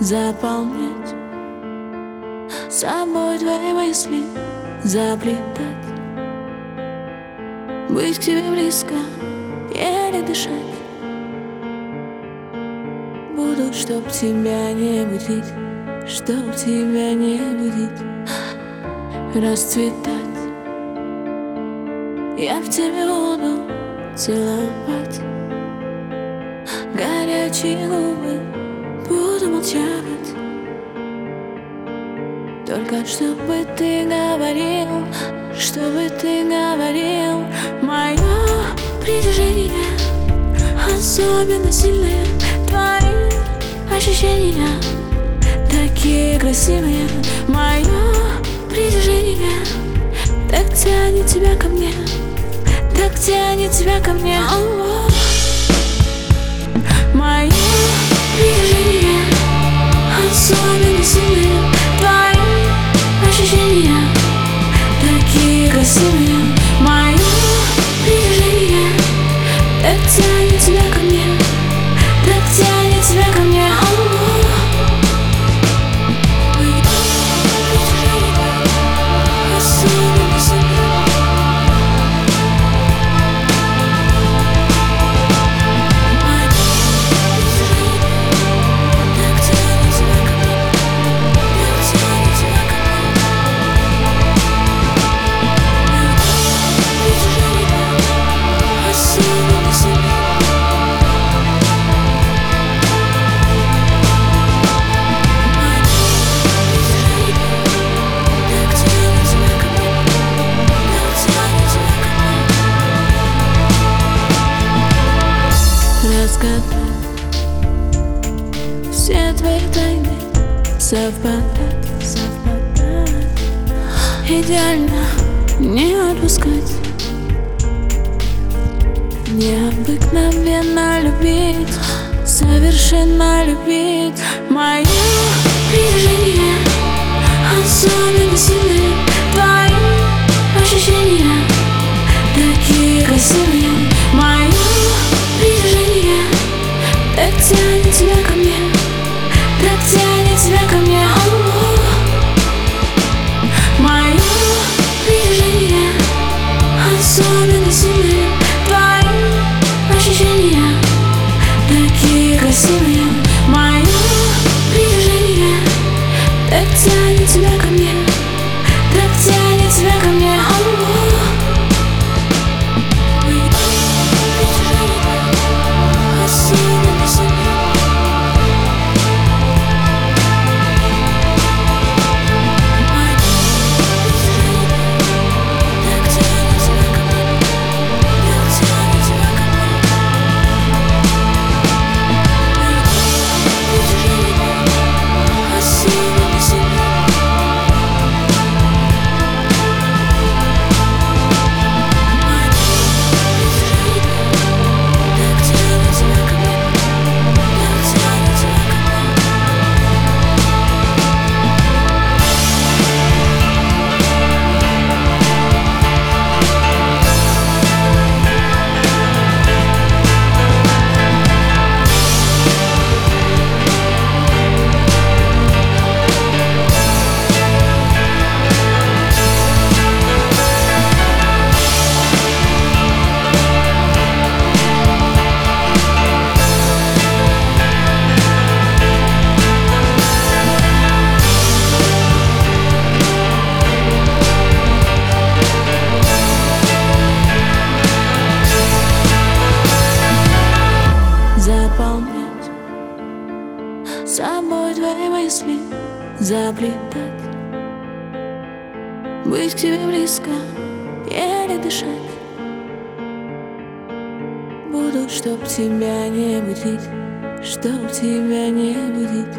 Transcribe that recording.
заполнять. Собой твои мысли заплетать. Быть к тебе близко, еле дышать. Буду, чтоб тебя не будить Чтоб тебя не будить Расцветать. Я в тебе буду целовать. Горячие губы молчать Только чтобы ты говорил Чтобы ты говорил Мое притяжение Особенно сильное Твои ощущения Такие красивые Мое притяжение Так тянет тебя ко мне Так тянет тебя ко мне. Мое движение Особенно сильные Твои ощущения. Такие красивые Мое движение Так тянет тебя Разгадать все твои тайны совпадать, совпадать Идеально не отпускать. Необыкновенно любить, совершенно любить Мое движение особенно сильные собой твои мысли Заплетать. Быть к тебе близко, еле дышать. Буду, чтоб тебя не будить Чтоб тебя не будить